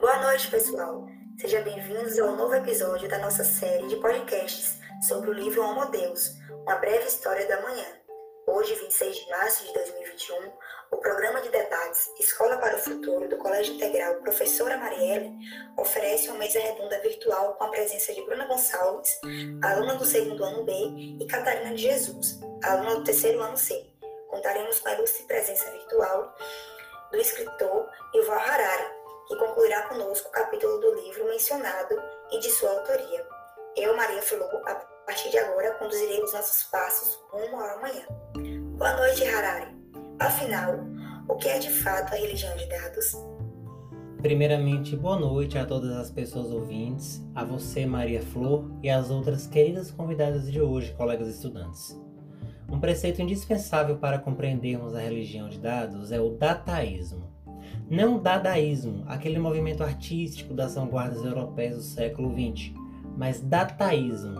Boa noite, pessoal. Sejam bem-vindos ao novo episódio da nossa série de podcasts sobre o livro Homo Deus, uma breve história da manhã. Hoje, 26 de março de 2021, o programa de debates Escola para o Futuro do Colégio Integral Professora Marielle oferece uma mesa redonda virtual com a presença de Bruna Gonçalves, aluna do segundo ano B, e Catarina de Jesus, aluna do terceiro ano C. Contaremos com a ilustre presença virtual do escritor Yuval Harari, que concluirá conosco o capítulo do livro mencionado e de sua autoria. Eu, Maria Flor, a partir de agora conduzirei os nossos passos rumo ao amanhã. Boa noite, Harari. Afinal, o que é de fato a religião de dados? Primeiramente, boa noite a todas as pessoas ouvintes, a você, Maria Flor, e às outras queridas convidadas de hoje, colegas estudantes. Um preceito indispensável para compreendermos a religião de dados é o dataísmo. Não o dadaísmo, aquele movimento artístico das vanguardas europeias do século XX, mas dataísmo,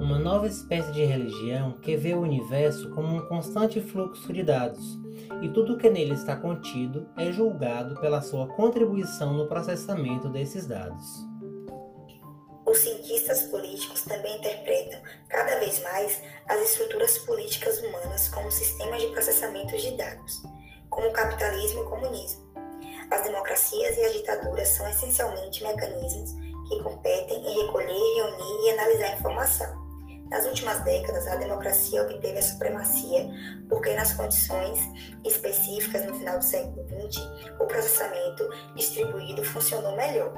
uma nova espécie de religião que vê o universo como um constante fluxo de dados, e tudo que nele está contido é julgado pela sua contribuição no processamento desses dados. Os cientistas políticos também interpretam cada vez mais as estruturas políticas humanas como sistemas de processamento de dados, como o capitalismo e o comunismo. As democracias e as ditaduras são essencialmente mecanismos que competem em recolher, reunir e analisar informação. Nas últimas décadas, a democracia obteve a supremacia porque, nas condições específicas no final do século XX, o processamento distribuído funcionou melhor.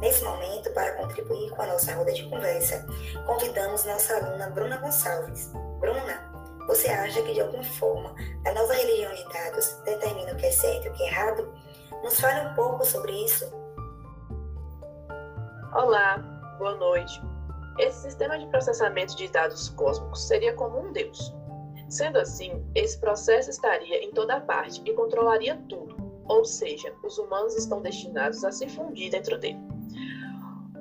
Nesse momento, para contribuir com a nossa roda de conversa, convidamos nossa aluna Bruna Gonçalves. Bruna, você acha que de alguma forma a nova religião de dados determina o que é certo e o que é errado? Nos fale um pouco sobre isso. Olá, boa noite. Esse sistema de processamento de dados cósmicos seria como um Deus. Sendo assim, esse processo estaria em toda parte e controlaria tudo, ou seja, os humanos estão destinados a se fundir dentro dele.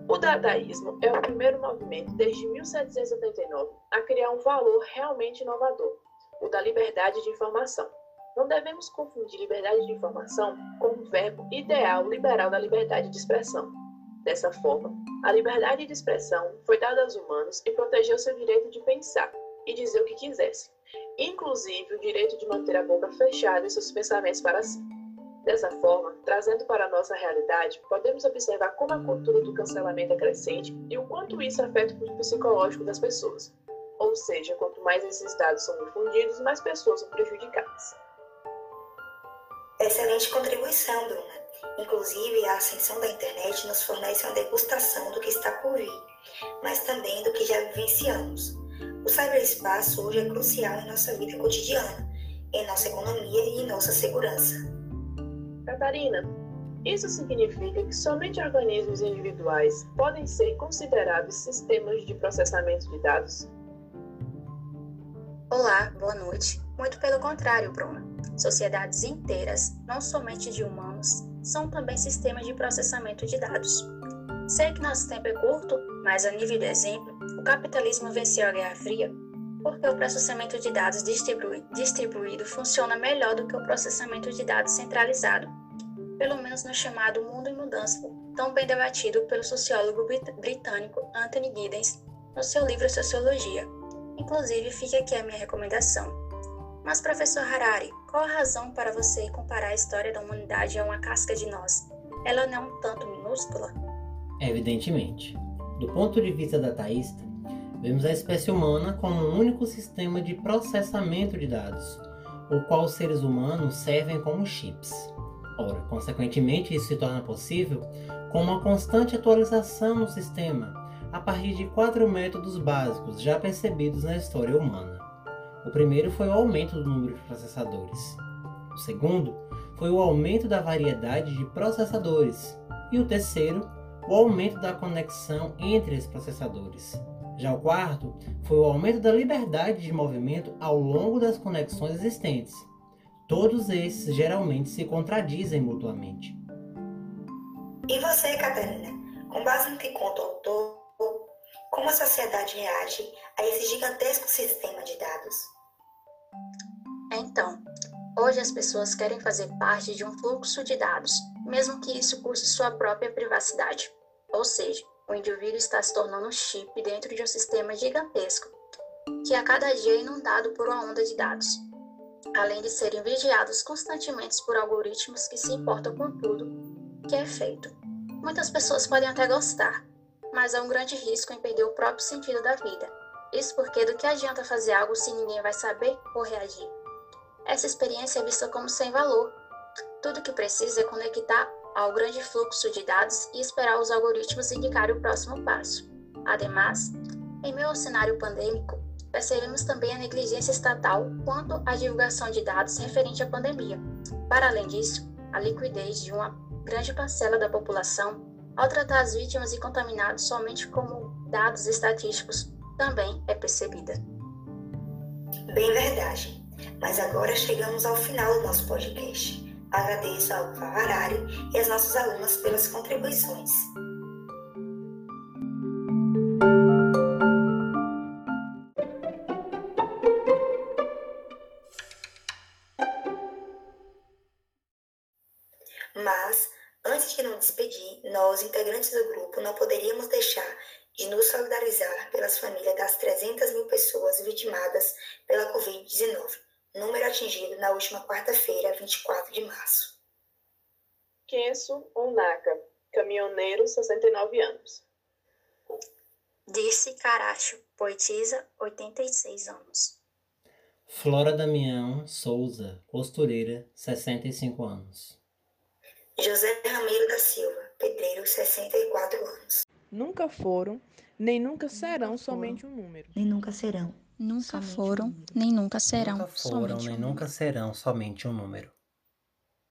O dadaísmo é o primeiro movimento desde 1779 a criar um valor realmente inovador, o da liberdade de informação. Não devemos confundir liberdade de informação com o verbo ideal liberal da liberdade de expressão. Dessa forma, a liberdade de expressão foi dada aos humanos e protegeu seu direito de pensar e dizer o que quisessem, inclusive o direito de manter a boca fechada e seus pensamentos para si. Dessa forma, trazendo para a nossa realidade, podemos observar como a cultura do cancelamento é crescente e o quanto isso afeta o psicológico das pessoas. Ou seja, quanto mais esses dados são difundidos, mais pessoas são prejudicadas. Excelente contribuição, Bruna. Inclusive, a ascensão da internet nos fornece uma degustação do que está por vir, mas também do que já vivenciamos. O cyberespaço hoje é crucial em nossa vida cotidiana, em nossa economia e em nossa segurança. Catarina, isso significa que somente organismos individuais podem ser considerados sistemas de processamento de dados? Olá, boa noite. Muito pelo contrário, Bruna. Sociedades inteiras, não somente de humanos, são também sistemas de processamento de dados. Sei que nosso tempo é curto, mas a nível de exemplo, o capitalismo venceu a Guerra Fria porque o processamento de dados distribuído funciona melhor do que o processamento de dados centralizado, pelo menos no chamado mundo em mudança, tão bem debatido pelo sociólogo britânico Anthony Giddens no seu livro Sociologia. Inclusive, fica aqui a minha recomendação. Mas, professor Harari, qual a razão para você comparar a história da humanidade a uma casca de nós? Ela não é um tanto minúscula? Evidentemente. Do ponto de vista dataísta, vemos a espécie humana como um único sistema de processamento de dados, o qual os seres humanos servem como chips. Ora, consequentemente, isso se torna possível com uma constante atualização no sistema, a partir de quatro métodos básicos já percebidos na história humana. O primeiro foi o aumento do número de processadores. O segundo foi o aumento da variedade de processadores. E o terceiro, o aumento da conexão entre os processadores. Já o quarto foi o aumento da liberdade de movimento ao longo das conexões existentes. Todos esses geralmente se contradizem mutuamente. E você, Catarina, com base no que conta o autor, como a sociedade reage a esse gigantesco sistema de dados? Então, hoje as pessoas querem fazer parte de um fluxo de dados, mesmo que isso custe sua própria privacidade. Ou seja, o indivíduo está se tornando um chip dentro de um sistema gigantesco, que a cada dia é inundado por uma onda de dados, além de serem vigiados constantemente por algoritmos que se importam com tudo que é feito. Muitas pessoas podem até gostar, mas há um grande risco em perder o próprio sentido da vida. Isso porque do que adianta fazer algo se ninguém vai saber ou reagir? Essa experiência é vista como sem valor. Tudo que precisa é conectar ao grande fluxo de dados e esperar os algoritmos indicarem o próximo passo. Ademais, em meio ao cenário pandêmico, percebemos também a negligência estatal quanto à divulgação de dados referente à pandemia. Para além disso, a liquidez de uma grande parcela da população ao tratar as vítimas e contaminados somente como dados estatísticos também é percebida. Bem verdade. Mas agora chegamos ao final do nosso podcast. Agradeço ao Favarari e às nossas alunas pelas contribuições. Antes de nos despedir, nós, integrantes do grupo, não poderíamos deixar de nos solidarizar pelas famílias das 300 mil pessoas vitimadas pela Covid-19 número atingido na última quarta-feira, 24 de março. Kenso Onaka, caminhoneiro, 69 anos. Dirce Caracho, poetisa, 86 anos. Flora Damião Souza, costureira, 65 anos. José Ramiro da Silva, pedreiro, 64 anos. Nunca foram, nem nunca serão somente um número. Nem nunca serão Nunca foram, nem nunca serão. Nunca foram, nem nunca serão somente um número.